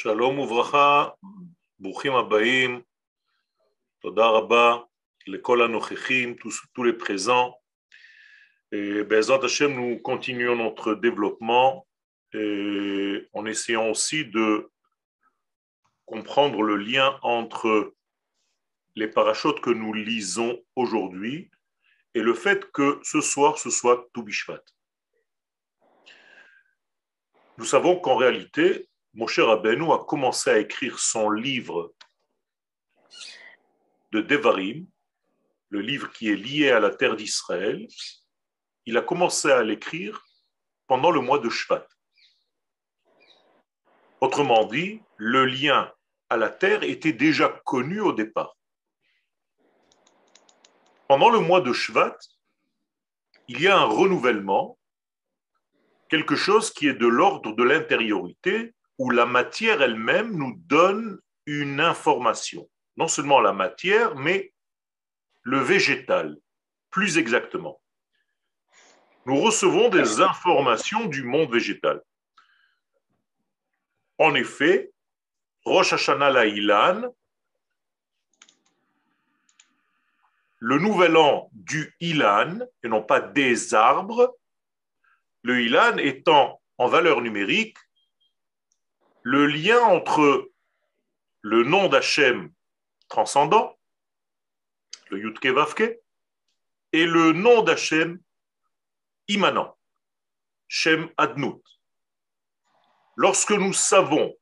שלום וברכה, ברוכים הבאים, תודה רבה לכל הנוכחים, tous, tous les présents. Et Bezat Hashem, nous continuons notre développement et en essayant aussi de comprendre le lien entre les parachutes que nous lisons aujourd'hui et le fait que ce soir ce soit Toubishvat. Nous savons qu'en réalité, Moshe Rabbeinu a commencé à écrire son livre de Devarim, le livre qui est lié à la terre d'Israël. Il a commencé à l'écrire pendant le mois de Shvat. Autrement dit, le lien à la terre était déjà connu au départ. Pendant le mois de Shvat, il y a un renouvellement, quelque chose qui est de l'ordre de l'intériorité, où la matière elle-même nous donne une information. Non seulement la matière, mais le végétal, plus exactement. Nous recevons des informations du monde végétal. En effet, Rosh Hashanah la Ilan, le nouvel an du Ilan, et non pas des arbres, le Ilan étant en valeur numérique le lien entre le nom d'Hachem transcendant, le Yutke Vavke, et le nom d'Hachem immanent, Shem Adnut. Lorsque nous savons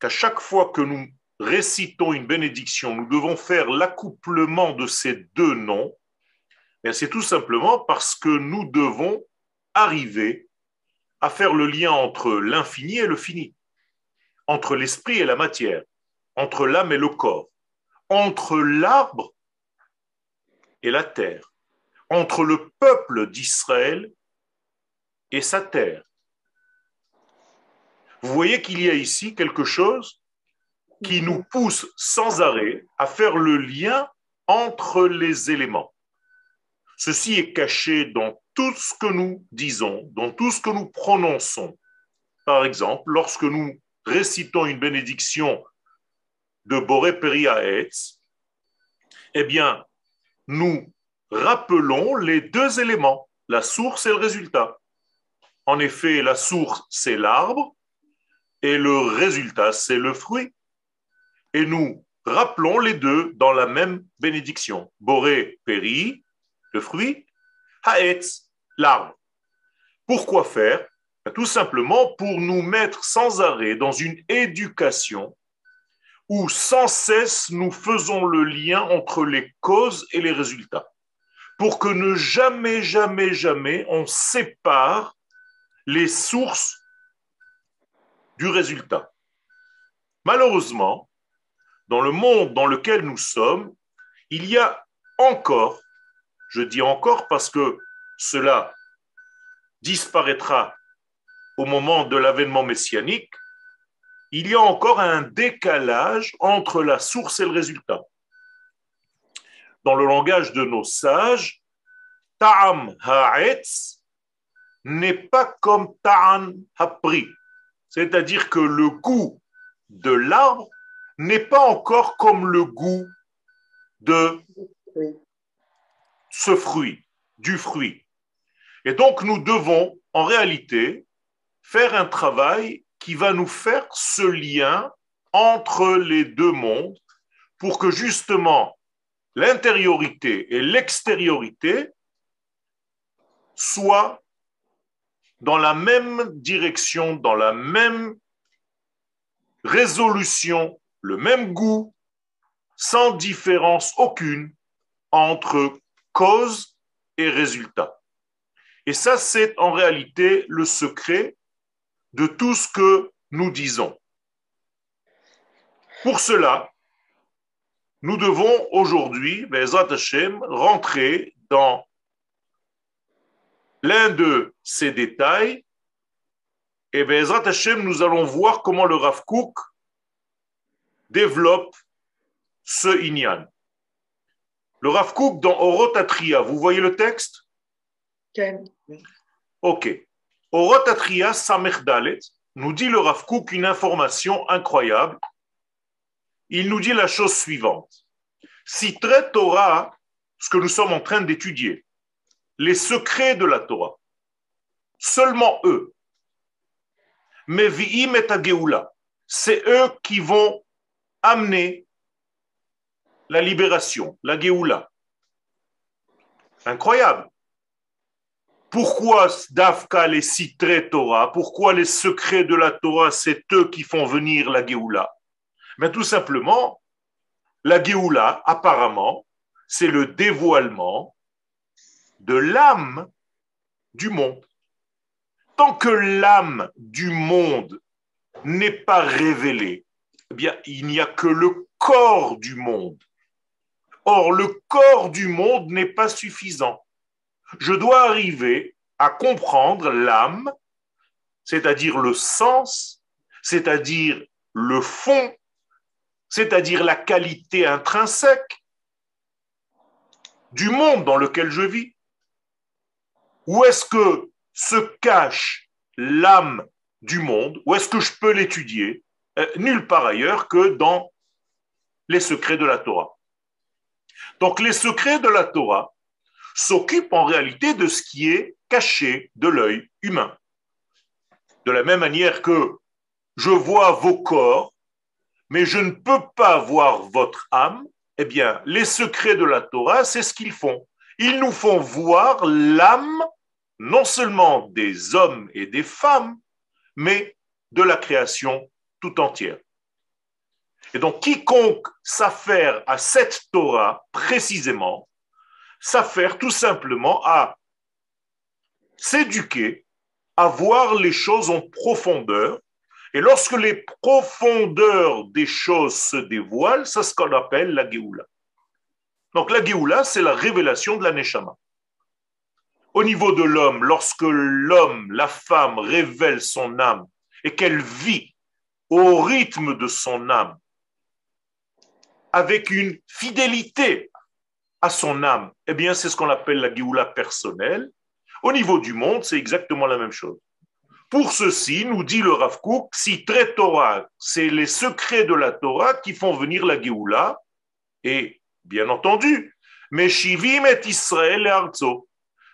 qu'à chaque fois que nous récitons une bénédiction, nous devons faire l'accouplement de ces deux noms, eh c'est tout simplement parce que nous devons arriver à faire le lien entre l'infini et le fini entre l'esprit et la matière, entre l'âme et le corps, entre l'arbre et la terre, entre le peuple d'Israël et sa terre. Vous voyez qu'il y a ici quelque chose qui nous pousse sans arrêt à faire le lien entre les éléments. Ceci est caché dans tout ce que nous disons, dans tout ce que nous prononçons. Par exemple, lorsque nous récitons une bénédiction de Boré Periaetz, eh bien, nous rappelons les deux éléments, la source et le résultat. En effet, la source, c'est l'arbre, et le résultat, c'est le fruit. Et nous rappelons les deux dans la même bénédiction. Boré Peri, le fruit, Haetz, l'arbre. Pourquoi faire? Tout simplement pour nous mettre sans arrêt dans une éducation où sans cesse nous faisons le lien entre les causes et les résultats. Pour que ne jamais, jamais, jamais on sépare les sources du résultat. Malheureusement, dans le monde dans lequel nous sommes, il y a encore, je dis encore parce que cela disparaîtra au moment de l'avènement messianique, il y a encore un décalage entre la source et le résultat. Dans le langage de nos sages, Ta'am ha'etz n'est pas comme Ta'an ha'pri. C'est-à-dire que le goût de l'arbre n'est pas encore comme le goût de ce fruit, du fruit. Et donc nous devons en réalité faire un travail qui va nous faire ce lien entre les deux mondes pour que justement l'intériorité et l'extériorité soient dans la même direction, dans la même résolution, le même goût, sans différence aucune entre cause et résultat. Et ça, c'est en réalité le secret de tout ce que nous disons. Pour cela, nous devons aujourd'hui, Bezat Hashem, rentrer dans l'un de ces détails. Et Bezat Hashem, nous allons voir comment le Rav Kook développe ce Inyan. Le Rav Kook dans Orotatria, vous voyez le texte? Ok. Orotatria Samerdalet, nous dit le Rav Kook une information incroyable. Il nous dit la chose suivante. Si très Torah, ce que nous sommes en train d'étudier, les secrets de la Torah, seulement eux, mais Vi'im et c'est eux qui vont amener la libération, la Géoula. Incroyable. Pourquoi Dafka les citrés Torah Pourquoi les secrets de la Torah, c'est eux qui font venir la Géoula? Mais tout simplement, la Géoula, apparemment, c'est le dévoilement de l'âme du monde. Tant que l'âme du monde n'est pas révélée, eh bien, il n'y a que le corps du monde. Or, le corps du monde n'est pas suffisant. Je dois arriver à comprendre l'âme, c'est-à-dire le sens, c'est-à-dire le fond, c'est-à-dire la qualité intrinsèque du monde dans lequel je vis. Où est-ce que se cache l'âme du monde? Où est-ce que je peux l'étudier? Euh, Nulle part ailleurs que dans les secrets de la Torah. Donc les secrets de la Torah s'occupent en réalité de ce qui est caché de l'œil humain. De la même manière que je vois vos corps, mais je ne peux pas voir votre âme, eh bien, les secrets de la Torah, c'est ce qu'ils font. Ils nous font voir l'âme non seulement des hommes et des femmes, mais de la création tout entière. Et donc, quiconque s'affaire à cette Torah précisément, s'affaire tout simplement à s'éduquer, à voir les choses en profondeur. Et lorsque les profondeurs des choses se dévoilent, c'est ce qu'on appelle la Géoula. Donc la Géoula, c'est la révélation de la Neshama. Au niveau de l'homme, lorsque l'homme, la femme révèle son âme et qu'elle vit au rythme de son âme, avec une fidélité à son âme, eh bien, c'est ce qu'on appelle la Géoula personnelle. Au niveau du monde, c'est exactement la même chose. Pour ceci, nous dit le Rav si très Torah, c'est les secrets de la Torah qui font venir la Géoula, et bien entendu, mais Shivim et Israël et Arzo,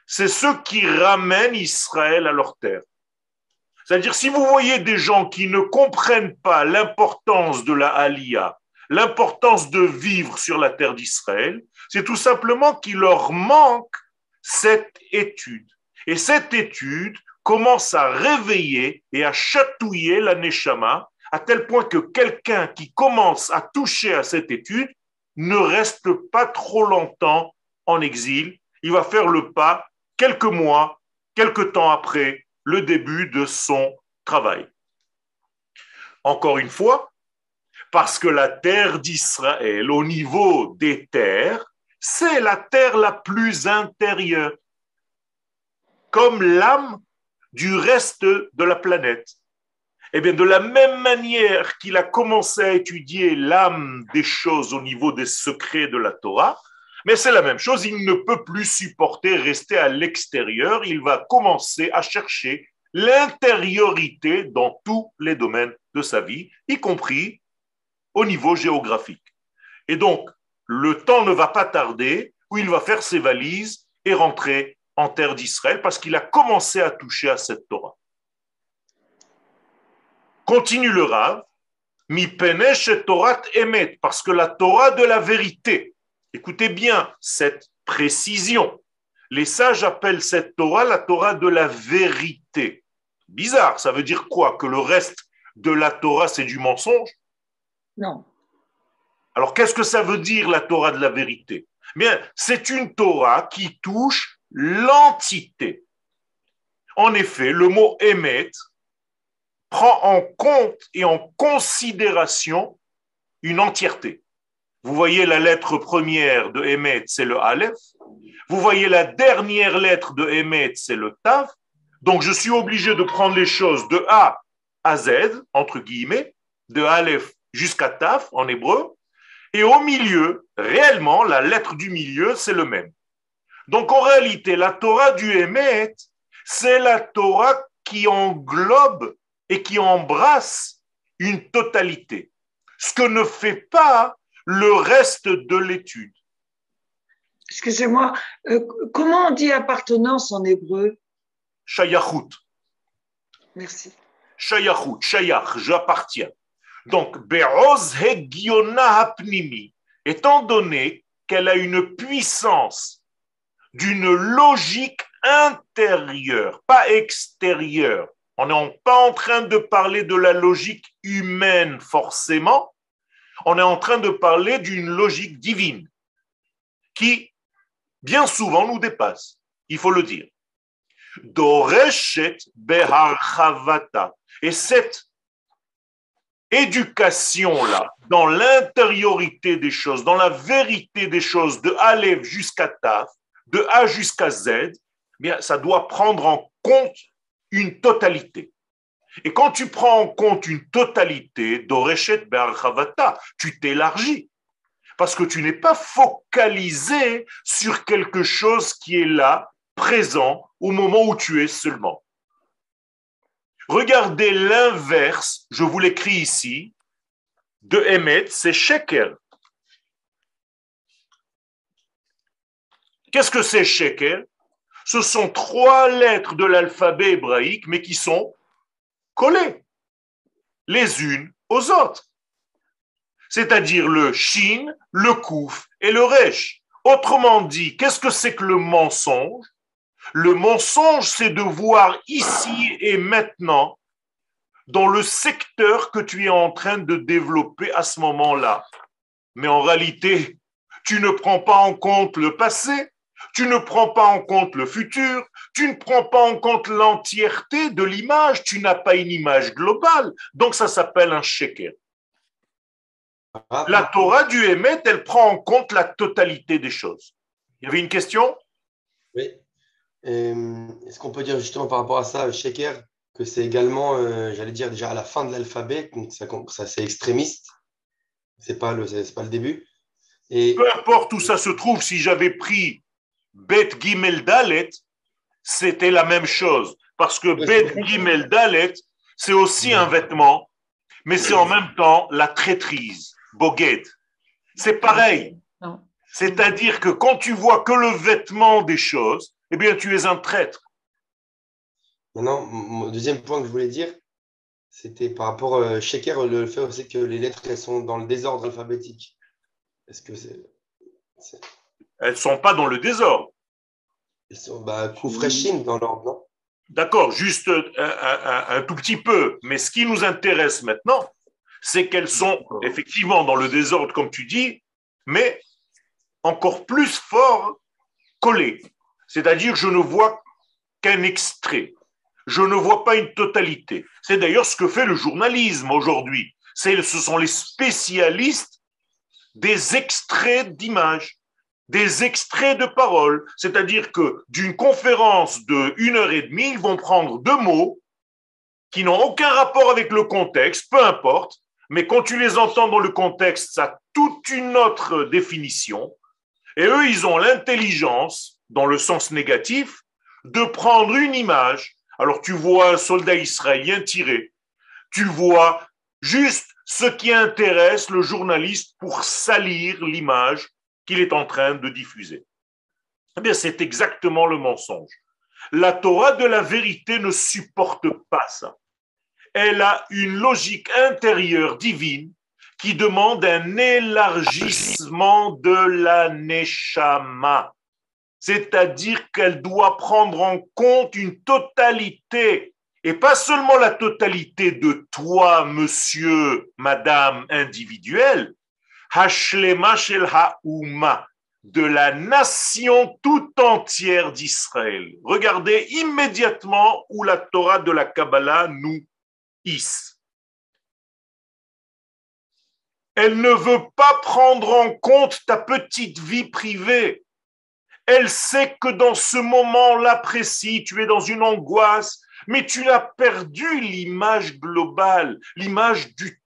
c'est ceux qui ramènent Israël à leur terre. C'est-à-dire, si vous voyez des gens qui ne comprennent pas l'importance de la Aliyah, l'importance de vivre sur la terre d'Israël, c'est tout simplement qu'il leur manque cette étude. Et cette étude commence à réveiller et à chatouiller la Neshama, à tel point que quelqu'un qui commence à toucher à cette étude ne reste pas trop longtemps en exil. Il va faire le pas quelques mois, quelques temps après le début de son travail. Encore une fois, parce que la terre d'Israël, au niveau des terres, c'est la terre la plus intérieure, comme l'âme du reste de la planète. Eh bien, de la même manière qu'il a commencé à étudier l'âme des choses au niveau des secrets de la Torah, mais c'est la même chose, il ne peut plus supporter rester à l'extérieur, il va commencer à chercher l'intériorité dans tous les domaines de sa vie, y compris au niveau géographique. Et donc, le temps ne va pas tarder où il va faire ses valises et rentrer en terre d'Israël parce qu'il a commencé à toucher à cette Torah. Continue le Rav, mi penesh Torah emet, parce que la Torah de la vérité, Écoutez bien cette précision. Les sages appellent cette Torah la Torah de la vérité. Bizarre, ça veut dire quoi? Que le reste de la Torah, c'est du mensonge? Non. Alors qu'est-ce que ça veut dire la Torah de la vérité? Bien, c'est une Torah qui touche l'entité. En effet, le mot émet prend en compte et en considération une entièreté. Vous voyez la lettre première de Emet, c'est le Aleph. Vous voyez la dernière lettre de Emet, c'est le Tav. Donc je suis obligé de prendre les choses de A à Z, entre guillemets, de Aleph jusqu'à Tav en hébreu. Et au milieu, réellement, la lettre du milieu, c'est le même. Donc en réalité, la Torah du Emet, c'est la Torah qui englobe et qui embrasse une totalité, ce que ne fait pas le reste de l'étude. Excusez-moi, euh, comment on dit appartenance en hébreu? Shayachut. Merci. Shayachut, shayach, j'appartiens. Donc, Be'oz Hapnimi, étant donné qu'elle a une puissance d'une logique intérieure, pas extérieure. On n'est pas en train de parler de la logique humaine forcément, on est en train de parler d'une logique divine qui, bien souvent, nous dépasse, il faut le dire. Doreshet. Et cette éducation-là, dans l'intériorité des choses, dans la vérité des choses, de Aleph jusqu'à Taf, de A jusqu'à Z, eh bien, ça doit prendre en compte une totalité. Et quand tu prends en compte une totalité, Doreshet Be'archavata, tu t'élargis. Parce que tu n'es pas focalisé sur quelque chose qui est là, présent, au moment où tu es seulement. Regardez l'inverse, je vous l'écris ici, de Emet, c'est Sheker. Qu'est-ce que c'est Sheker Ce sont trois lettres de l'alphabet hébraïque, mais qui sont collées les unes aux autres. C'est-à-dire le Shin, le Kouf et le Resh. Autrement dit, qu'est-ce que c'est que le mensonge? Le mensonge, c'est de voir ici et maintenant dans le secteur que tu es en train de développer à ce moment-là. Mais en réalité, tu ne prends pas en compte le passé, tu ne prends pas en compte le futur, tu ne prends pas en compte l'entièreté de l'image, tu n'as pas une image globale. Donc ça s'appelle un sheker. La Torah du Hémet, elle prend en compte la totalité des choses. Il y avait une question? Oui. Euh, est-ce qu'on peut dire justement par rapport à ça, sheker, que c'est également, euh, j'allais dire déjà à la fin de l'alphabet, donc ça, ça c'est extrémiste, c'est pas le, c'est pas le début. Et... Peu importe où ça se trouve, si j'avais pris Bet Gimel Dalet, c'était la même chose. Parce que Bet Gimel Dalet, c'est aussi un vêtement, mais c'est en même temps la traîtrise, Boged. C'est pareil. C'est-à-dire que quand tu vois que le vêtement des choses, eh bien, tu es un traître. Maintenant, mon deuxième point que je voulais dire, c'était par rapport à euh, Sheker, le fait aussi que les lettres elles sont dans le désordre alphabétique. Est-ce que c'est. Elles ne sont pas dans le désordre. Elles sont bah, dans l'ordre, non? D'accord, juste un, tout petit peu. Mais ce qui nous intéresse maintenant, c'est qu'elles sont effectivement dans le désordre, comme tu dis, mais encore plus fort collées. C'est-à-dire, je ne vois qu'un extrait. Je ne vois pas une totalité. C'est d'ailleurs ce que fait le journalisme aujourd'hui. Ce sont les spécialistes des extraits d'images des extraits de paroles, c'est-à-dire que d'une conférence de une heure et demie, ils vont prendre deux mots qui n'ont aucun rapport avec le contexte, peu importe, mais quand tu les entends dans le contexte, ça a toute une autre définition. Et eux, ils ont l'intelligence, dans le sens négatif, de prendre une image. Alors tu vois un soldat israélien tiré, tu vois juste ce qui intéresse le journaliste pour salir l'image qu'il est en train de diffuser. Eh bien, c'est exactement le mensonge. La Torah de la vérité ne supporte pas ça. Elle a une logique intérieure divine qui demande un élargissement de la neshama. C'est-à-dire qu'elle doit prendre en compte une totalité, et pas seulement la totalité de toi, monsieur, madame individuel, de la nation tout entière d'Israël. Regardez immédiatement où la Torah de la Kabbalah nous hisse. Elle ne veut pas prendre en compte ta petite vie privée. Elle sait que dans ce moment-là précis, tu es dans une angoisse, mais tu as perdu l'image globale, l'image du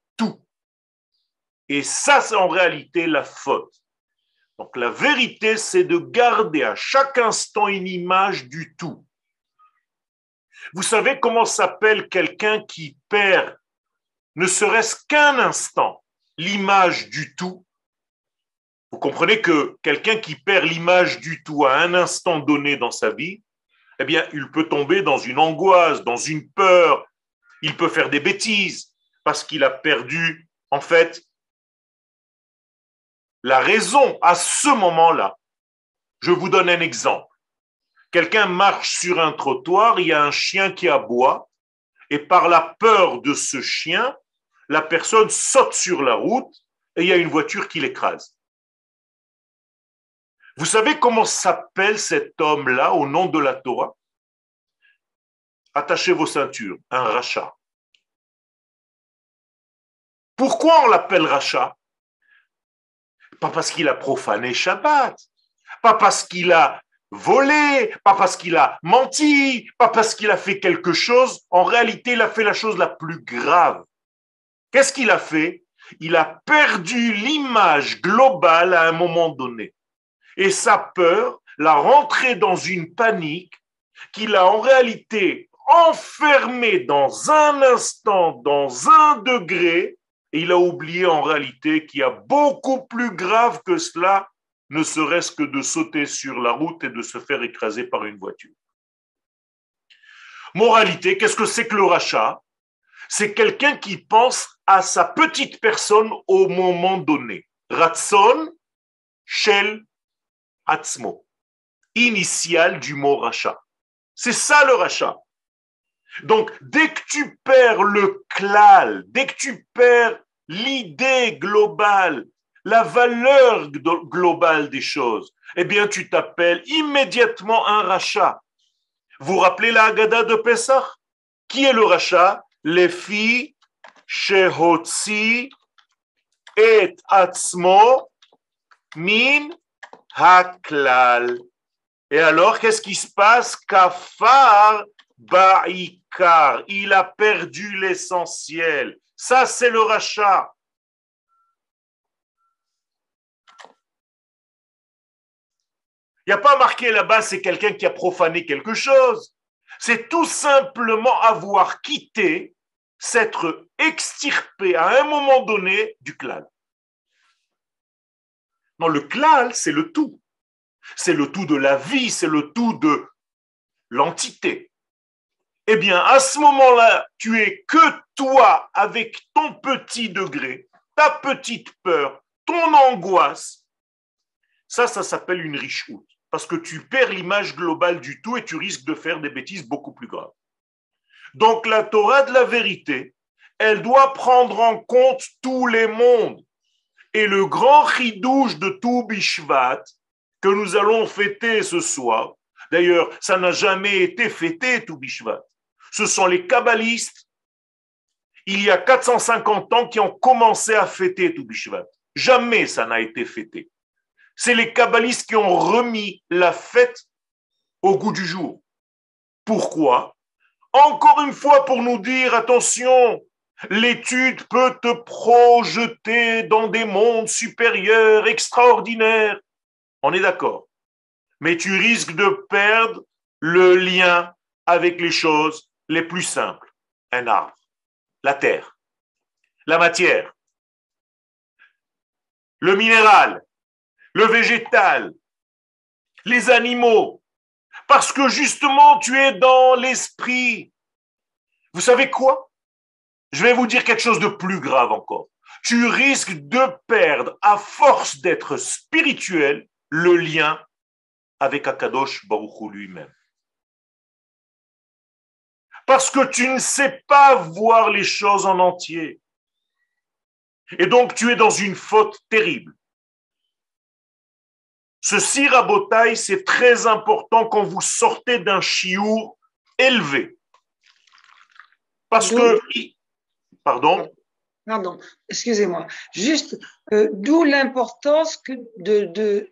et ça, c'est en réalité la faute. Donc la vérité, c'est de garder à chaque instant une image du tout. Vous savez comment s'appelle quelqu'un qui perd, ne serait-ce qu'un instant, l'image du tout? Vous comprenez que quelqu'un qui perd l'image du tout à un instant donné dans sa vie, eh bien, il peut tomber dans une angoisse, dans une peur, il peut faire des bêtises parce qu'il a perdu, en fait, la raison à ce moment-là. Je vous donne un exemple. Quelqu'un marche sur un trottoir, il y a un chien qui aboie, et par la peur de ce chien, la personne saute sur la route et il y a une voiture qui l'écrase. Vous savez comment s'appelle cet homme-là au nom de la Torah? Attachez vos ceintures, un rachat. Pourquoi on l'appelle rachat? Pas parce qu'il a profané Shabbat, pas parce qu'il a volé, pas parce qu'il a menti, pas parce qu'il a fait quelque chose. En réalité, il a fait la chose la plus grave. Qu'est-ce qu'il a fait? Il a perdu l'image globale à un moment donné. Et sa peur l'a rentré dans une panique qu'il a en réalité enfermé dans un instant, dans un degré, et il a oublié en réalité qu'il y a beaucoup plus grave que cela, ne serait-ce que de sauter sur la route et de se faire écraser par une voiture. Moralité, qu'est-ce que c'est que le rachat? C'est quelqu'un qui pense à sa petite personne au moment donné. Ratson, shel, atzmo. Initial du mot rachat. C'est ça le rachat. Donc, dès que tu perds le klal, dès que tu perds l'idée globale, la valeur globale des choses, eh bien, tu t'appelles immédiatement un rachat. Vous rappelez la Haggadah de Pessah? Qui est le rachat? Les filles Shehotzi et Atzmo min haklal. Et alors, qu'est-ce qui se passe? Kafar Baikar. Il a perdu l'essentiel. Ça, c'est le rachat. Il n'y a pas marqué là-bas, c'est quelqu'un qui a profané quelque chose. C'est tout simplement avoir quitté, s'être extirpé à un moment donné du clan. Non, le clan, c'est le tout. C'est le tout de la vie, c'est le tout de l'entité eh bien, à ce moment-là, tu es que toi avec ton petit degré, ta petite peur, ton angoisse. Ça, ça s'appelle une riche route, parce que tu perds l'image globale du tout et tu risques de faire des bêtises beaucoup plus graves. Donc, la Torah de la vérité, elle doit prendre en compte tous les mondes. Et le grand ridouche de tout Bishvat, que nous allons fêter ce soir, d'ailleurs, ça n'a jamais été fêté tout Bishvat ce sont les kabbalistes, il y a 450 ans, qui ont commencé à fêter tout Bishvat. Jamais ça n'a été fêté. C'est les kabbalistes qui ont remis la fête au goût du jour. Pourquoi? Encore une fois pour nous dire, attention, l'étude peut te projeter dans des mondes supérieurs, extraordinaires. On est d'accord. Mais tu risques de perdre le lien avec les choses les plus simples. Un arbre, la terre, la matière, le minéral, le végétal, les animaux, parce que justement tu es dans l'esprit. Vous savez quoi? Je vais vous dire quelque chose de plus grave encore. Tu risques de perdre, à force d'être spirituel, le lien avec Akadosh Baruch lui-même parce que tu ne sais pas voir les choses en entier. Et donc tu es dans une faute terrible. Ce rabotaille, c'est très important quand vous sortez d'un chiour élevé. Parce que... Pardon Pardon, excusez-moi. Juste, euh, d'où l'importance de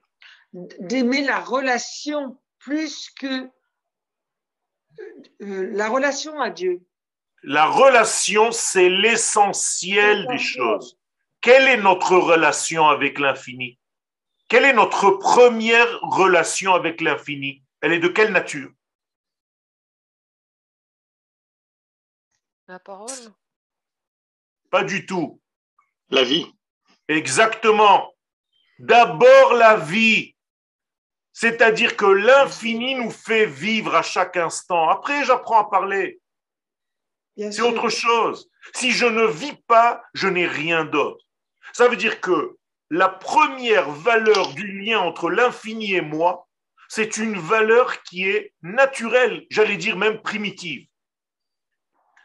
d'aimer la relation plus que euh, la relation à Dieu. La relation, c'est l'essentiel des choses. Quelle est notre relation avec l'infini? Quelle est notre première relation avec l'infini? Elle est de quelle nature? La parole Pas du tout. La vie. Exactement. D'abord la vie. C'est-à-dire que l'infini nous fait vivre à chaque instant. Après, j'apprends à parler. C'est autre chose. Si je ne vis pas, je n'ai rien d'autre. Ça veut dire que la première valeur du lien entre l'infini et moi, c'est une valeur qui est naturelle, j'allais dire même primitive.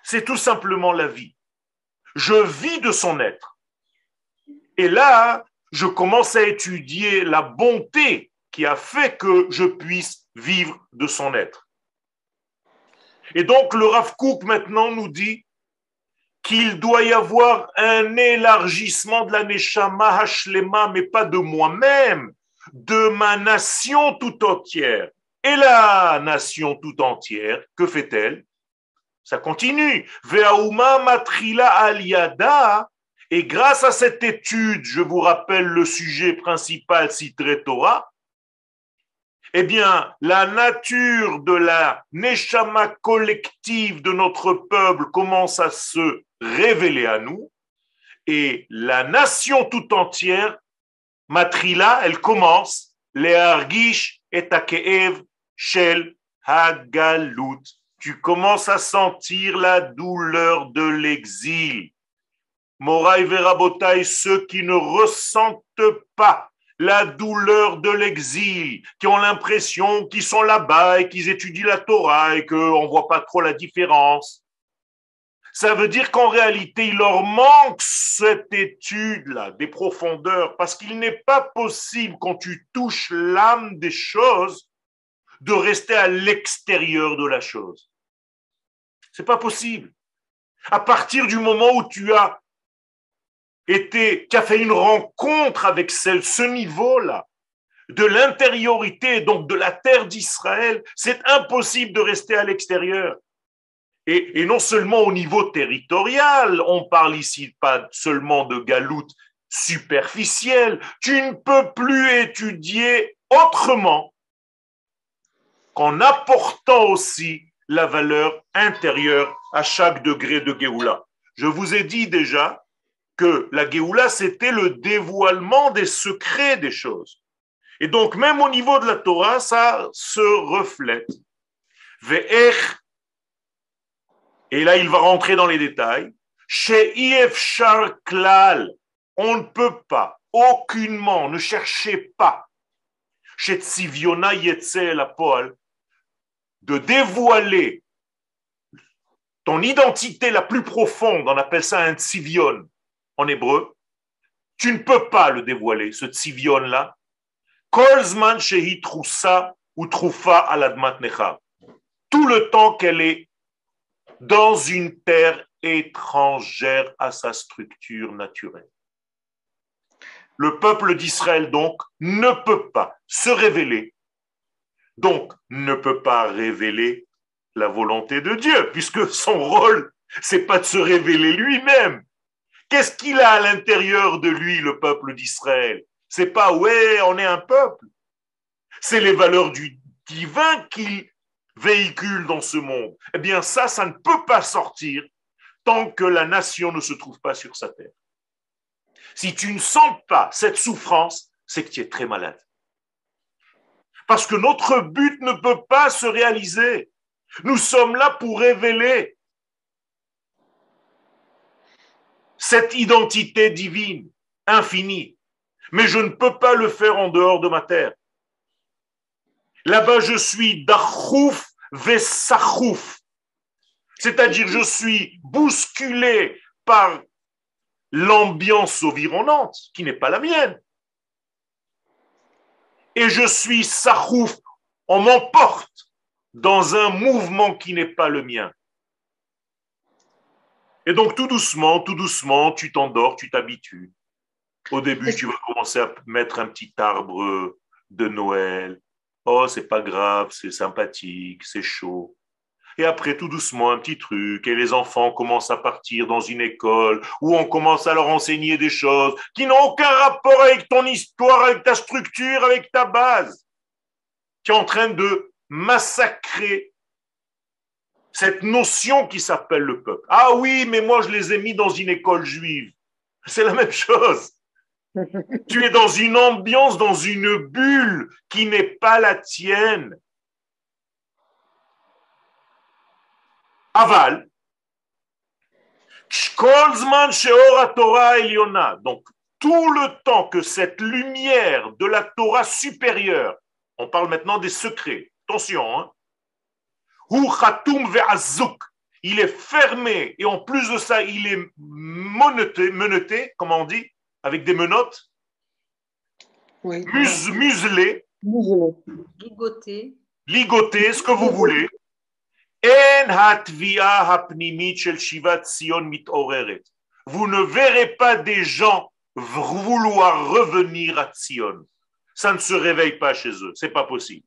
C'est tout simplement la vie. Je vis de son être. Et là, je commence à étudier la bonté qui a fait que je puisse vivre de son être. Et donc le Rav Kook maintenant nous dit qu'il doit y avoir un élargissement de la Neshama Hashlema, mais pas de moi-même, de ma nation tout entière. Et la nation tout entière, que fait-elle? Ça continue. Matrila aliada. Et grâce à cette étude, je vous rappelle le sujet principal, Citré Torah, eh bien, la nature de la neshama collective de notre peuple commence à se révéler à nous, et la nation tout entière, Matrila, elle commence, les argish et akeev shel hagalut. Tu commences à sentir la douleur de l'exil. Moraï Verabotai, ceux qui ne ressentent pas la douleur de l'exil, qui ont l'impression qu'ils sont là-bas et qu'ils étudient la Torah et qu'on ne voit pas trop la différence. Ça veut dire qu'en réalité, il leur manque cette étude-là, des profondeurs, parce qu'il n'est pas possible, quand tu touches l'âme des choses, de rester à l'extérieur de la chose. C'est pas possible. À partir du moment où tu as été, a fait une rencontre avec ce niveau-là de l'intériorité, donc de la terre d'Israël, c'est impossible de rester à l'extérieur. Et, et, non seulement au niveau territorial, on parle ici pas seulement de galoute superficielle, tu ne peux plus étudier autrement qu'en apportant aussi la valeur intérieure à chaque degré de Géoula. Je vous ai dit déjà que la Géoula, c'était le dévoilement des secrets des choses. Et donc, même au niveau de la Torah, ça se reflète. Et là, il va rentrer dans les détails. Chez IF Klal, on ne peut pas, aucunement, ne cherchez pas, chez Tziviona Yetzel Poal, de dévoiler ton identité la plus profonde, on appelle ça un Tzivion, en hébreu, tu ne peux pas le dévoiler, ce tzivion-là. Kolzman ou troufa. Tout le temps qu'elle est dans une terre étrangère à sa structure naturelle. Le peuple d'Israël, donc, ne peut pas se révéler, donc ne peut pas révéler la volonté de Dieu, puisque son rôle, c'est pas de se révéler lui-même, Qu'est-ce qu'il a à l'intérieur de lui, le peuple d'Israël? C'est pas ouais, on est un peuple. C'est les valeurs du divin qu'il véhicule dans ce monde. Eh bien, ça, ça ne peut pas sortir tant que la nation ne se trouve pas sur sa terre. Si tu ne sens pas cette souffrance, c'est que tu es très malade. Parce que notre but ne peut pas se réaliser. Nous sommes là pour révéler cette identité divine, infinie. Mais je ne peux pas le faire en dehors de ma terre. Là-bas, je suis dachouf vesachouf. C'est-à-dire, je suis bousculé par l'ambiance environnante, qui n'est pas la mienne. Et je suis sachouf, on m'emporte dans un mouvement qui n'est pas le mien. Et donc, tout doucement, tout doucement, tu t'endors, tu t'habitues. Au début, tu vas commencer à mettre un petit arbre de Noël. Oh, c'est pas grave, c'est sympathique, c'est chaud. Et après, tout doucement, un petit truc, et les enfants commencent à partir dans une école où on commence à leur enseigner des choses qui n'ont aucun rapport avec ton histoire, avec ta structure, avec ta base, qui est en train de massacrer cette notion qui s'appelle le peuple. Ah oui, mais moi je les ai mis dans une école juive. C'est la même chose. tu es dans une ambiance, dans une bulle qui n'est pas la tienne. Aval. Donc, tout le temps que cette lumière de la Torah supérieure, on parle maintenant des secrets, attention, hein, il est fermé et en plus de ça, il est menotté, menotté comment on dit, avec des menottes, oui. muselé, ligoté, ligoté, ce que vous voulez. Vous ne verrez pas des gens vouloir revenir à Sion. Ça ne se réveille pas chez eux, c'est pas possible.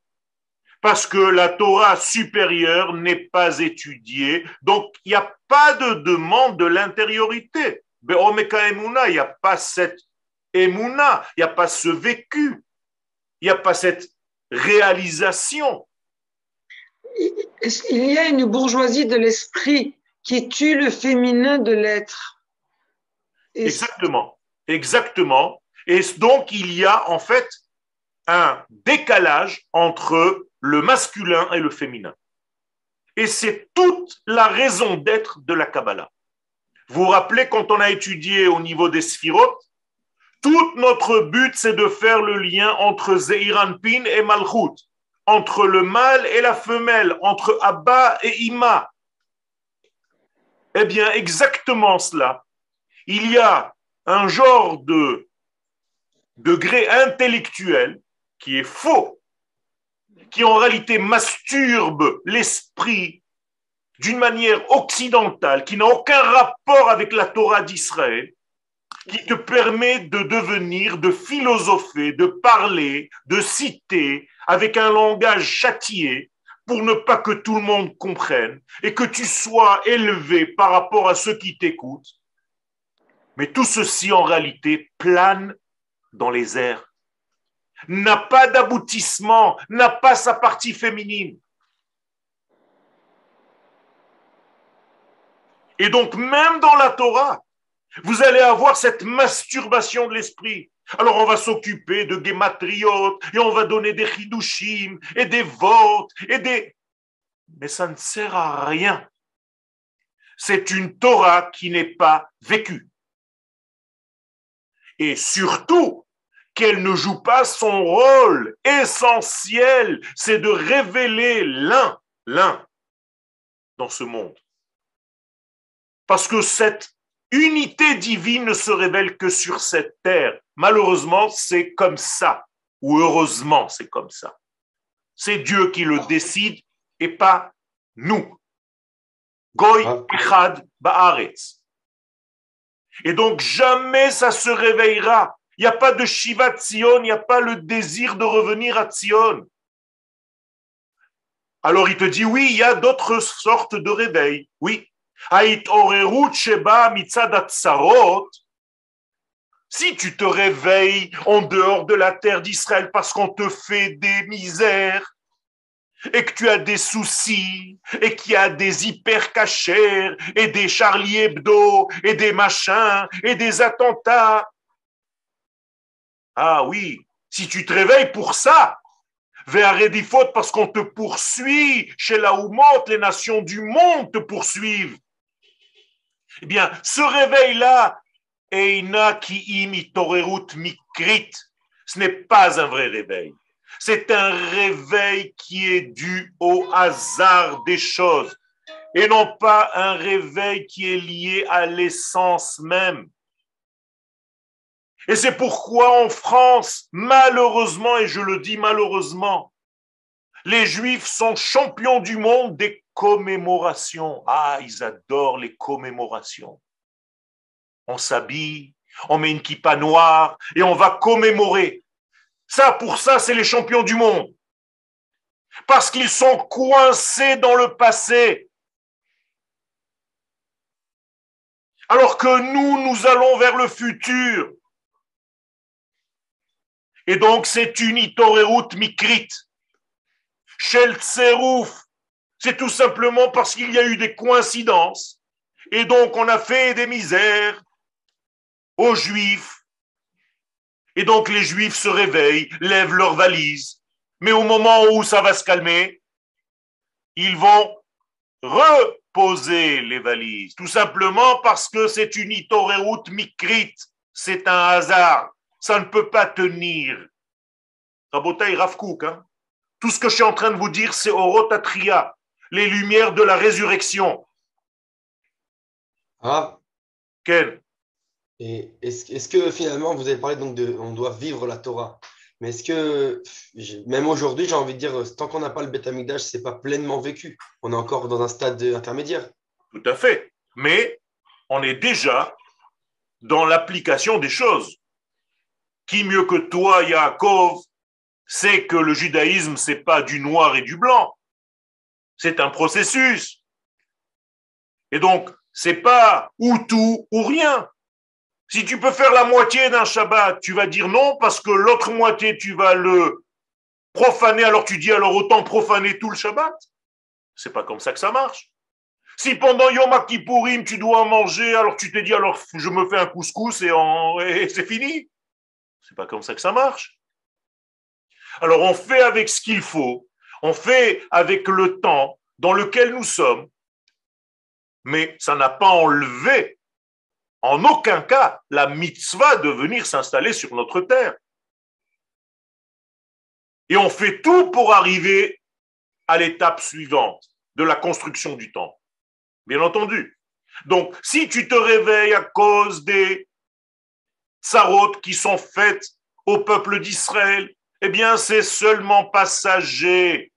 Parce que la Torah supérieure n'est pas étudiée, donc il n'y a pas de demande de l'intériorité. Il n'y a pas cette émouna, il n'y a pas ce vécu, il n'y a pas cette réalisation. Il y a une bourgeoisie de l'esprit qui tue le féminin de l'être. Exactement. Exactement. Et donc, il y a en fait un décalage entre le masculin et le féminin. Et c'est toute la raison d'être de la Kabbalah. Vous vous rappelez quand on a étudié au niveau des sphirotes, tout notre but c'est de faire le lien entre Pin et Malchut, entre le mâle et la femelle, entre Abba et Ima. Eh bien, exactement cela. Il y a un genre de degré intellectuel qui est faux, qui en réalité masturbe l'esprit d'une manière occidentale, qui n'a aucun rapport avec la Torah d'Israël, qui te permet de devenir, de philosopher, de parler, de citer avec un langage châtié pour ne pas que tout le monde comprenne et que tu sois élevé par rapport à ceux qui t'écoutent mais tout ceci, en réalité, plane dans les airs, n'a pas d'aboutissement, n'a pas sa partie féminine. Et donc, même dans la Torah, vous allez avoir cette masturbation de l'esprit. Alors, on va s'occuper de gematriot et on va donner des chidushim et des votes et des. Mais ça ne sert à rien. C'est une Torah qui n'est pas vécue et surtout qu'elle ne joue pas son rôle essentiel, c'est de révéler l'un, l'un dans ce monde. Parce que cette unité divine ne se révèle que sur cette terre. Malheureusement, c'est comme ça, ou heureusement, c'est comme ça. C'est Dieu qui le décide et pas nous. Goy ah. Echad Baaretz. Et donc jamais ça se réveillera. Il n'y a pas de Shiva Tzion, il n'y a pas le désir de revenir à Tzion. Alors il te dit oui, il y a d'autres sortes de réveils. Oui. Si tu te réveilles en dehors de la terre d'Israël parce qu'on te fait des misères, et que tu as des soucis, et qu'il y a des hyper cachers, et des Charlie Hebdo, et des machins, et des attentats. Ah oui, si tu te réveilles pour ça, vers faute parce qu'on te poursuit, chez la Oumot, les nations du monde te poursuivent. Eh bien, ce réveil-là, Eina ki mikrit, ce n'est pas un vrai réveil. C'est un réveil qui est dû au hasard des choses et non pas un réveil qui est lié à l'essence même. Et c'est pourquoi en France, malheureusement, et je le dis malheureusement, les Juifs sont champions du monde des commémorations. Ah, ils adorent les commémorations. On s'habille, on met une kippa noire et on va commémorer. Ça, pour ça, c'est les champions du monde. Parce qu'ils sont coincés dans le passé. Alors que nous, nous allons vers le futur. Et donc, c'est une itorerut mikrit. Shel tserouf, C'est tout simplement parce qu'il y a eu des coïncidences. Et donc, on a fait des misères aux Juifs. Et donc, les Juifs se réveillent, lèvent leurs valises. Mais au moment où ça va se calmer, ils vont reposer les valises. Tout simplement parce que c'est une itoreut mikrit. C'est un hasard. Ça ne peut pas tenir. Rabotai Ravkouk, hein tout ce que je suis en train de vous dire, c'est Orotatria, les lumières de la résurrection. Ah. Quel? Et est-ce que finalement, vous avez parlé donc de on doit vivre la Torah mais est-ce que, même aujourd'hui, j'ai envie de dire, tant qu'on n'a pas le bêta ce n'est pas pleinement vécu. On est encore dans un stade intermédiaire. Tout à fait. Mais on est déjà dans l'application des choses. Qui mieux que toi, Yaakov, sait que le judaïsme, c'est pas du noir et du blanc. C'est un processus. Et donc, c'est pas ou tout ou rien. Si tu peux faire la moitié d'un Shabbat, tu vas dire non parce que l'autre moitié, tu vas le profaner, alors tu dis alors autant profaner tout le Shabbat. C'est pas comme ça que ça marche. Si pendant Yom Kippourim, tu dois manger, alors tu te dis alors je me fais un couscous et, et c'est fini. C'est pas comme ça que ça marche. Alors on fait avec ce qu'il faut, on fait avec le temps dans lequel nous sommes, mais ça n'a pas enlevé en aucun cas la mitzvah de venir s'installer sur notre terre. Et on fait tout pour arriver à l'étape suivante de la construction du temple. Bien entendu. Donc, si tu te réveilles à cause des tsarotes qui sont faites au peuple d'Israël, eh bien, c'est seulement passager.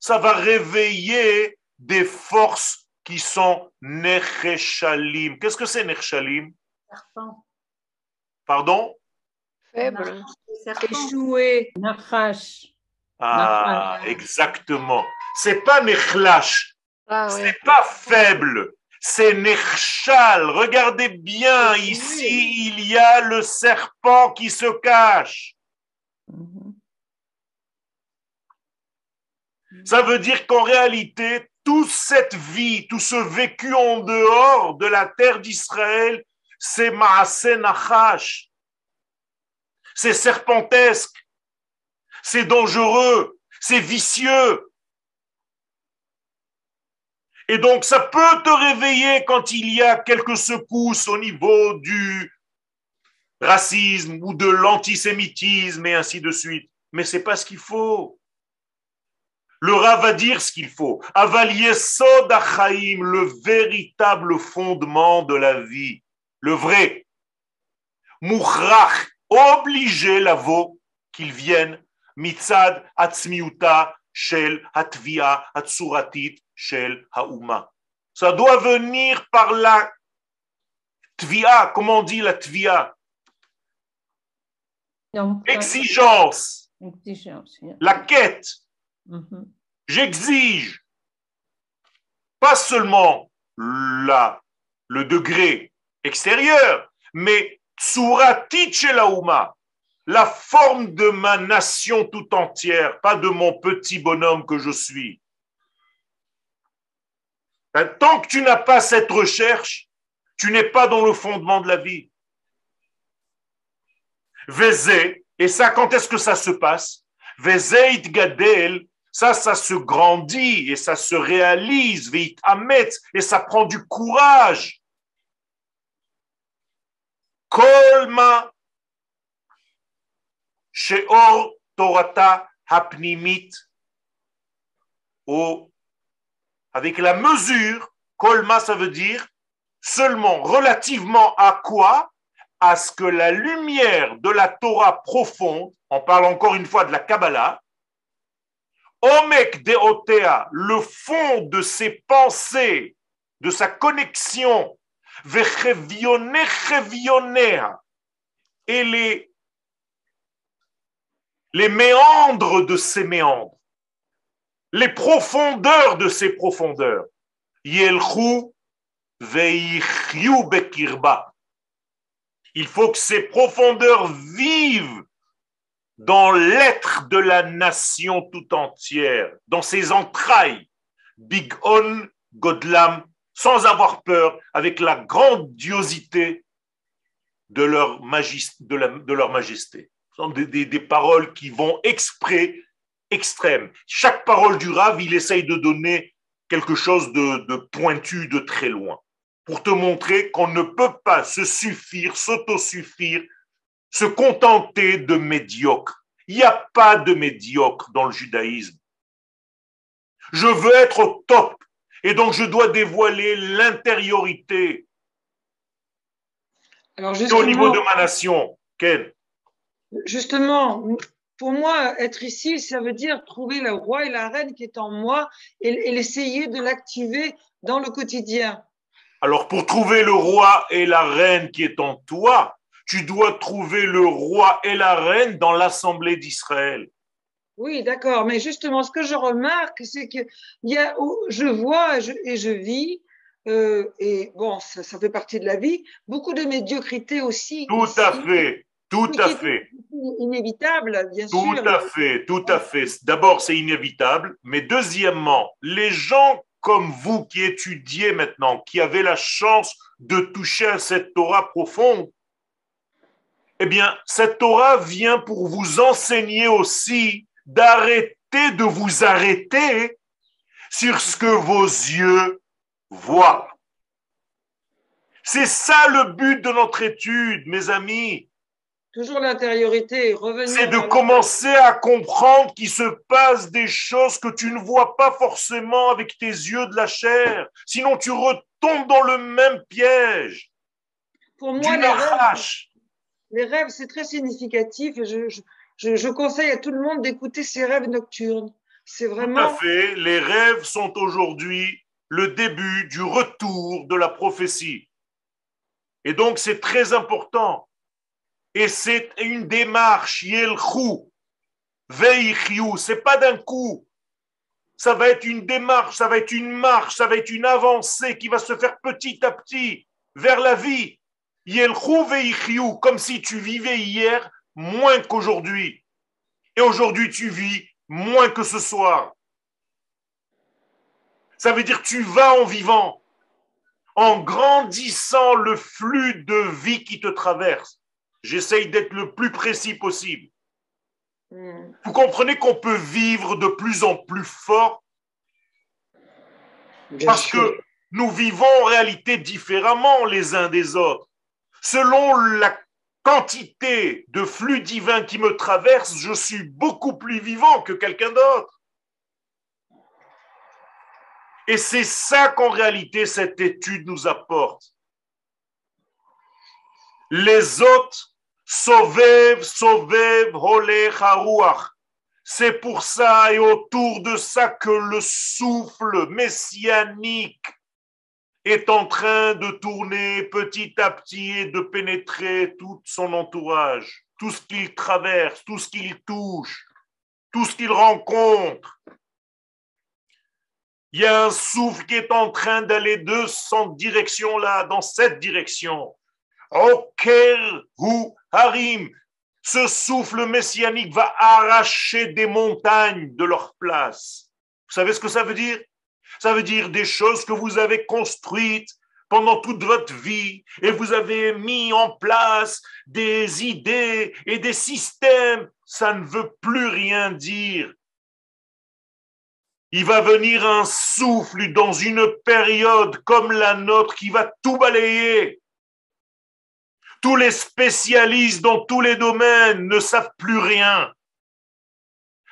Ça va réveiller des forces qui sont necheshalim. Qu'est-ce que c'est Serpent. Pardon? Faible. Échoué. Nachash. Ah, exactement. C'est pas nechlash. Ah, ouais. C'est pas faible. C'est nechshal. Regardez bien, ici, il y a le serpent qui se cache. Ça veut dire qu'en réalité, toute cette vie, tout ce vécu en dehors de la terre d'Israël, c'est Maasé Nachash. C'est serpentesque. C'est dangereux. C'est vicieux. Et donc, ça peut te réveiller quand il y a quelques secousses au niveau du racisme ou de l'antisémitisme et ainsi de suite. Mais c'est pas ce qu'il faut. Le Rav va dire ce qu'il faut. Avalier Sodachaim, le véritable fondement de la vie, le vrai. Mouchrach, obligé l'avo qu'il vienne, mitzad atzmiuta shel hatvia atsuratit shel hauma. Ça doit venir par la tvia, comment on dit la tvia? Exigence. Exigence. La quête. Mhm. J'exige pas seulement la, le degré extérieur, mais la forme de ma nation tout entière, pas de mon petit bonhomme que je suis. Tant que tu n'as pas cette recherche, tu n'es pas dans le fondement de la vie. Et ça, quand est-ce que ça se passe? Vézé gadel, ça, ça se grandit et ça se réalise, veit amet, et ça prend du courage. Kolma. Sheor torata hapnimit, avec la mesure, kolma, ça veut dire seulement relativement à quoi? À ce que la lumière de la Torah profonde, on parle encore une fois de la Kabbalah, Omek Deotea, le fond de ses pensées, de sa connexion, et les, les méandres de ses méandres, les profondeurs de ses profondeurs. Yelchu bekirba. Il faut que ces profondeurs vivent dans l'être de la nation tout entière, dans ses entrailles, Big On, Godlam, sans avoir peur, avec la grandiosité de leur, majesté. Ce sont des, paroles qui vont exprès extrêmes. Chaque parole du Rav, il essaye de donner quelque chose de pointu, de très loin, pour te montrer qu'on ne peut pas se suffire, s'autosuffire se contenter de médiocre. Il n'y a pas de médiocre dans le judaïsme. Je veux être au top et donc je dois dévoiler l'intériorité. Alors au niveau de ma nation, Ken. Justement, pour moi, être ici, ça veut dire trouver le roi et la reine qui est en moi et, et essayer de l'activer dans le quotidien. Alors, pour trouver le roi et la reine qui est en toi, tu dois trouver le roi et la reine dans l'assemblée d'Israël. Oui, d'accord. Mais justement, ce que je remarque, c'est que y a, je vois et je, vis, euh, et bon, ça, fait partie de la vie, beaucoup de médiocrité aussi. Tout à fait, tout à fait. Inévitable, bien sûr. Tout à fait, tout à fait. D'abord, c'est inévitable, mais deuxièmement, les gens comme vous qui étudiez maintenant, qui avez la chance de toucher à cette Torah profonde, eh bien, cette Torah vient pour vous enseigner aussi d'arrêter de vous arrêter sur ce que vos yeux voient. C'est ça le but de notre étude, mes amis. Toujours l'intériorité, revenir. C'est de commencer à comprendre qu'il se passe des choses que tu ne vois pas forcément avec tes yeux de la chair. Sinon, tu retombes dans le même piège. Pour moi, les rêves, c'est très significatif. Je, je, je, conseille à tout le monde d'écouter ces rêves nocturnes. C'est vraiment. Tout à fait. Les rêves sont aujourd'hui le début du retour de la prophétie. Et donc, c'est très important. Et c'est une démarche, yelchou, veichiou. C'est pas d'un coup. Ça va être une démarche, ça va être une marche, ça va être une avancée qui va se faire petit à petit vers la vie comme si tu vivais hier moins qu'aujourd'hui. Et aujourd'hui, tu vis moins que ce soir. Ça veut dire tu vas en vivant, en grandissant le flux de vie qui te traverse. J'essaye d'être le plus précis possible. Hmm. Vous comprenez qu'on peut vivre de plus en plus fort? Parce que nous vivons en réalité différemment les uns des autres. Selon la quantité de flux divin qui me traverse, je suis beaucoup plus vivant que quelqu'un d'autre. Et c'est ça qu'en réalité cette étude nous apporte. Les autres, sauvev, sauvev, holech, haruach. C'est pour ça et autour de ça que le souffle messianique est en train de tourner petit à petit et de pénétrer tout son entourage, tout ce qu'il traverse, tout ce qu'il touche, tout ce qu'il rencontre. Il y a un souffle qui est en train d'aller de cette direction-là, dans cette direction. Oker ou Harim, ce souffle messianique va arracher des montagnes de leur place. Vous savez ce que ça veut dire? Ça veut dire des choses que vous avez construites pendant toute votre vie et vous avez mis en place des idées et des systèmes. Ça ne veut plus rien dire. Il va venir un souffle dans une période comme la nôtre qui va tout balayer. Tous les spécialistes dans tous les domaines ne savent plus rien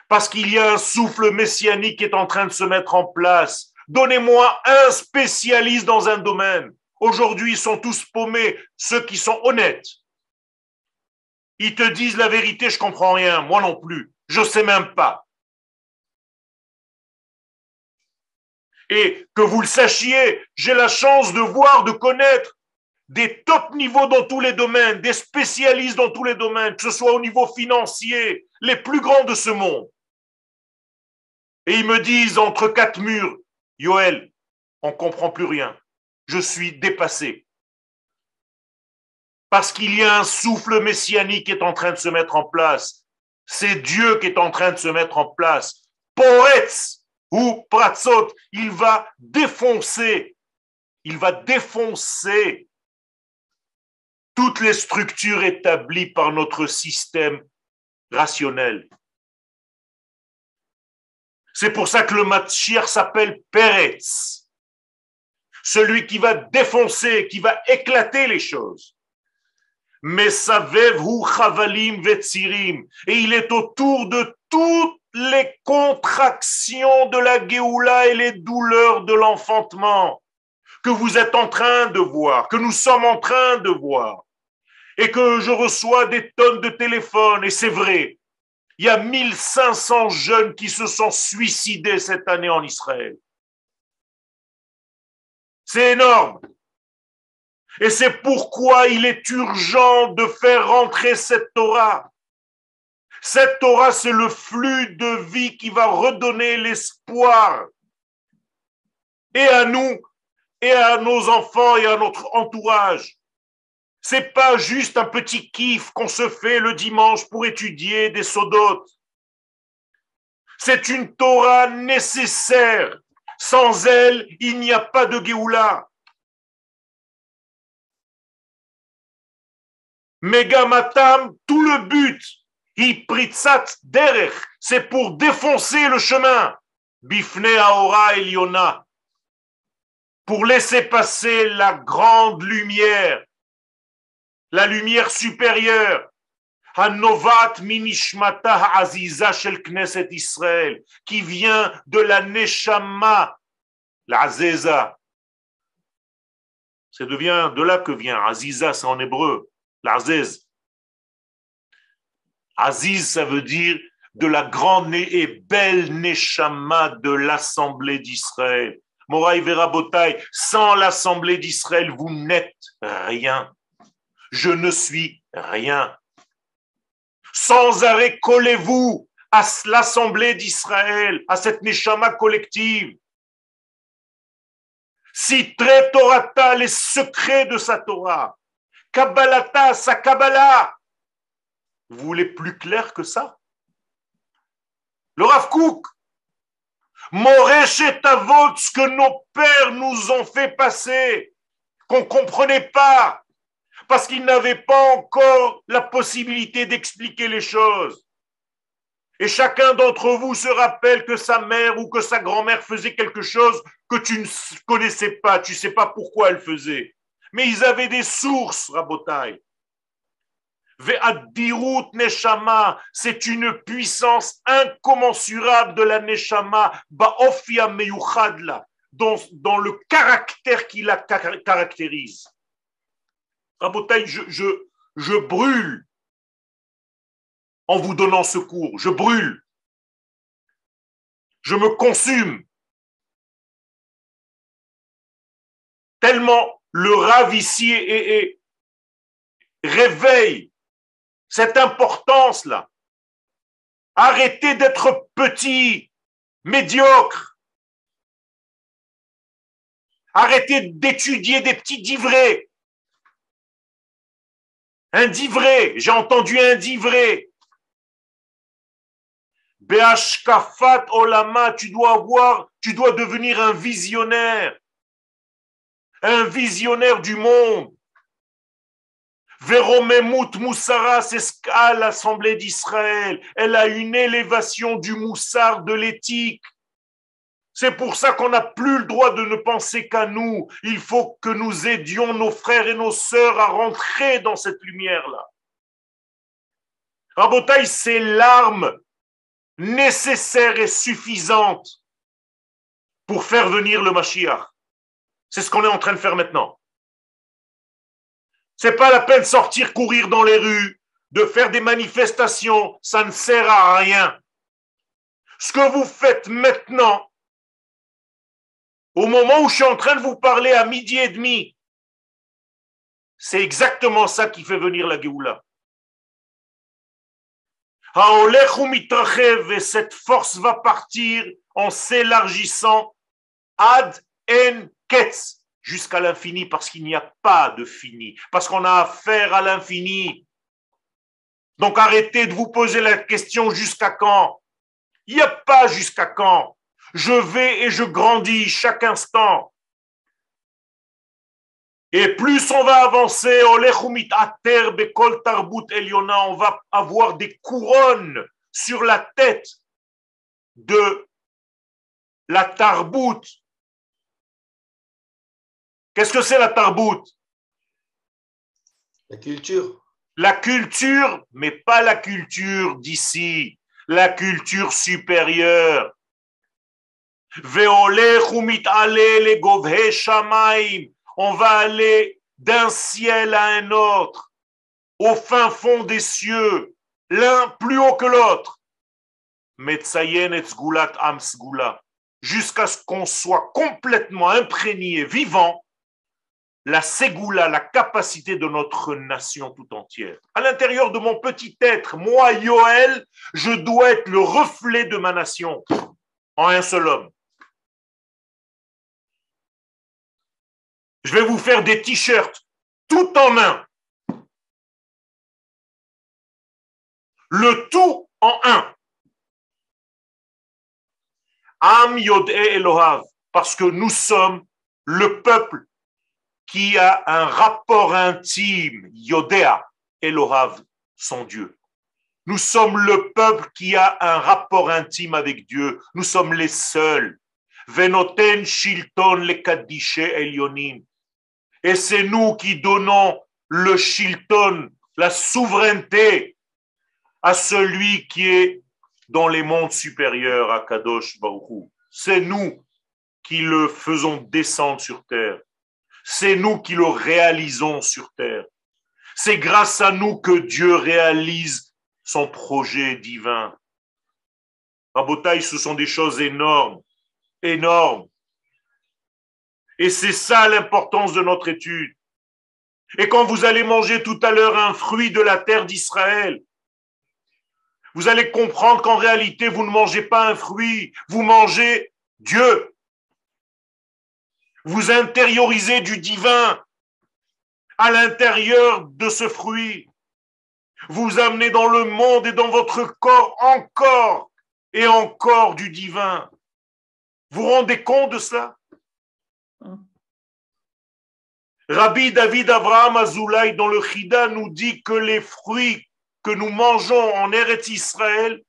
parce qu'il y a un souffle messianique qui est en train de se mettre en place Donnez-moi un spécialiste dans un domaine. Aujourd'hui, ils sont tous paumés, ceux qui sont honnêtes. Ils te disent la vérité, je comprends rien, moi non plus. Je sais même pas. Et que vous le sachiez, j'ai la chance de voir, de connaître des top niveaux dans tous les domaines, des spécialistes dans tous les domaines, que ce soit au niveau financier, les plus grands de ce monde. Et ils me disent entre quatre murs, Yoel, on ne comprend plus rien. Je suis dépassé. Parce qu'il y a un souffle messianique qui est en train de se mettre en place. C'est Dieu qui est en train de se mettre en place. Poretz ou Pratzot, il va défoncer, il va défoncer toutes les structures établies par notre système rationnel. C'est pour ça que le Matchier s'appelle Peretz, celui qui va défoncer, qui va éclater les choses. Mais hu chavalim vetsirim, et il est autour de toutes les contractions de la Géoula et les douleurs de l'enfantement que vous êtes en train de voir, que nous sommes en train de voir, et que je reçois des tonnes de téléphones, et c'est vrai, il y a 1500 jeunes qui se sont suicidés cette année en Israël. C'est énorme. Et c'est pourquoi il est urgent de faire rentrer cette Torah. Cette Torah, c'est le flux de vie qui va redonner l'espoir. Et à nous, et à nos enfants, et à notre entourage. C'est pas juste un petit kiff qu'on se fait le dimanche pour étudier des sodotes. C'est une Torah nécessaire. Sans elle, il n'y a pas de Géoula. Megamatam, tout le but, Ipritzat derech, c'est pour défoncer le chemin. Bifne Aora Eliona, pour laisser passer la grande lumière la lumière supérieure. Hanovat minishmata aziza shel Israël, qui vient de la Neshama, la Azeza. Devient de là que vient Aziza, c'est en hébreu, l'Azez. Aziz, ça veut dire de la grande et belle Neshama de l'Assemblée d'Israël. Moraï Verabotai, sans l'Assemblée d'Israël, vous n'êtes rien je ne suis rien. Sans arrêt, collez-vous à l'assemblée d'Israël, à cette Neshama collective. Si très les secrets de sa Torah, Kabbalata, sa Kabbalah. Vous voulez plus clair que ça? Le Rav Moresh et Tavot, ce que nos pères nous ont fait passer, qu'on ne comprenait pas, parce qu'ils n'avaient pas encore la possibilité d'expliquer les choses. Et chacun d'entre vous se rappelle que sa mère ou que sa grand-mère faisait quelque chose que tu ne connaissais pas, tu ne sais pas pourquoi elle faisait. Mais ils avaient des sources, Rabotai. Neshama, c'est une puissance incommensurable de la Neshama, Ba'ofia Meyuchadla, dans, le caractère qui la caractérise je, je, je brûle en vous donnant secours. Je brûle. Je me consume. Tellement le rave ici et, réveille cette importance-là. Arrêtez d'être petit, médiocre. Arrêtez d'étudier des petits divrés. Un divré, j'ai entendu un divré. Beashkafat Olama, tu dois avoir, tu dois devenir un visionnaire. Un visionnaire du monde. Veromemut Moussara, c'est ce l'Assemblée d'Israël. Elle a une élévation du moussard, de l'éthique. C'est pour ça qu'on n'a plus le droit de ne penser qu'à nous. Il faut que nous aidions nos frères et nos sœurs à rentrer dans cette lumière-là. Rabotaï, c'est l'arme nécessaire et suffisante pour faire venir le Mashiach. C'est ce qu'on est en train de faire maintenant. C'est pas la peine de sortir courir dans les rues, de faire des manifestations, ça ne sert à rien. Ce que vous faites maintenant, au moment où je suis en train de vous parler à midi et demi, c'est exactement ça qui fait venir la Géoula. Et cette force va partir en s'élargissant ad en ketz jusqu'à l'infini parce qu'il n'y a pas de fini, parce qu'on a affaire à l'infini. Donc arrêtez de vous poser la question jusqu'à quand? Il n'y a pas jusqu'à quand. Je vais et je grandis chaque instant. Et plus on va avancer, on va avoir des couronnes sur la tête de la tarbout. Qu'est-ce que c'est la tarbout La culture. La culture, mais pas la culture d'ici, la culture supérieure. On va aller d'un ciel à un autre, au fin fond des cieux, l'un plus haut que l'autre. Jusqu'à ce qu'on soit complètement imprégné, vivant, la ségoula, la capacité de notre nation tout entière. À l'intérieur de mon petit être, moi, Yoel, je dois être le reflet de ma nation en un seul homme. Je vais vous faire des t-shirts tout en un. Le tout en un. Am Elohav, parce que nous sommes le peuple qui a un rapport intime, Yodéa, Elohav, son Dieu. Nous sommes le peuple qui a un rapport intime avec Dieu. Nous sommes les seuls. Venoten Shilton le Elionim. Et c'est nous qui donnons le Shilton, la souveraineté à celui qui est dans les mondes supérieurs à Kadosh Baruch C'est nous qui le faisons descendre sur terre. C'est nous qui le réalisons sur terre. C'est grâce à nous que Dieu réalise son projet divin. Rabotaï, ce sont des choses énormes, énormes. Et c'est ça l'importance de notre étude. Et quand vous allez manger tout à l'heure un fruit de la terre d'Israël, vous allez comprendre qu'en réalité, vous ne mangez pas un fruit, vous mangez Dieu. Vous intériorisez du divin à l'intérieur de ce fruit. Vous amenez dans le monde et dans votre corps encore et encore du divin. Vous rendez compte de cela? Rabbi David Abraham Azoulay dans le Chida nous dit que les fruits que nous mangeons en Eretz Israël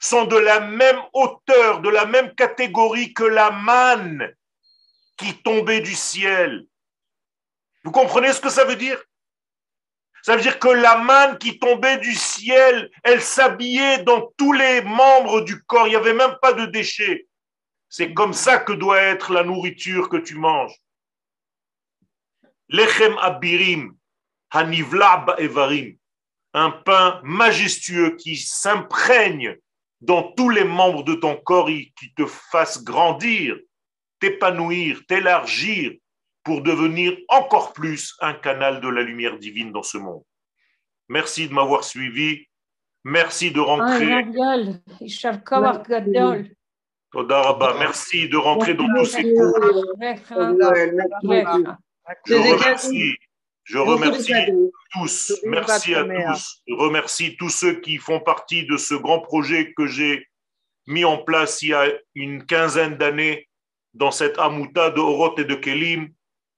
sont de la même hauteur, de la même catégorie que la manne qui tombait du ciel. Vous comprenez ce que ça veut dire? Ça veut dire que la manne qui tombait du ciel, elle s'habillait dans tous les membres du corps, il n'y avait même pas de déchets. C'est comme ça que doit être la nourriture que tu manges. Lechem abirim, hanivla evarim, un pain majestueux qui s'imprègne dans tous les membres de ton corps et qui te fasse grandir t'épanouir, t'élargir pour devenir encore plus un canal de la lumière divine dans ce monde. Merci de m'avoir suivi. Merci de rentrer. Merci de rentrer dans tous ces cours. Je remercie. Je remercie tous. Merci à tous. Je remercie tous ceux qui font partie de ce grand projet que j'ai mis en place il y a une quinzaine d'années dans cette amouta de Oroth et de Kelim,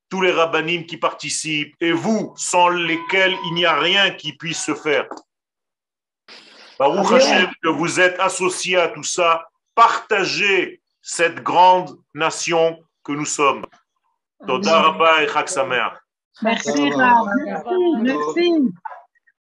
tous les rabbinim qui participent, et vous, sans lesquels il n'y a rien qui puisse se faire. Baruch Hashem, que vous êtes associés à tout ça, partagez cette grande nation que nous sommes. Toda Rabba et Chag Merci, Merci. Merci.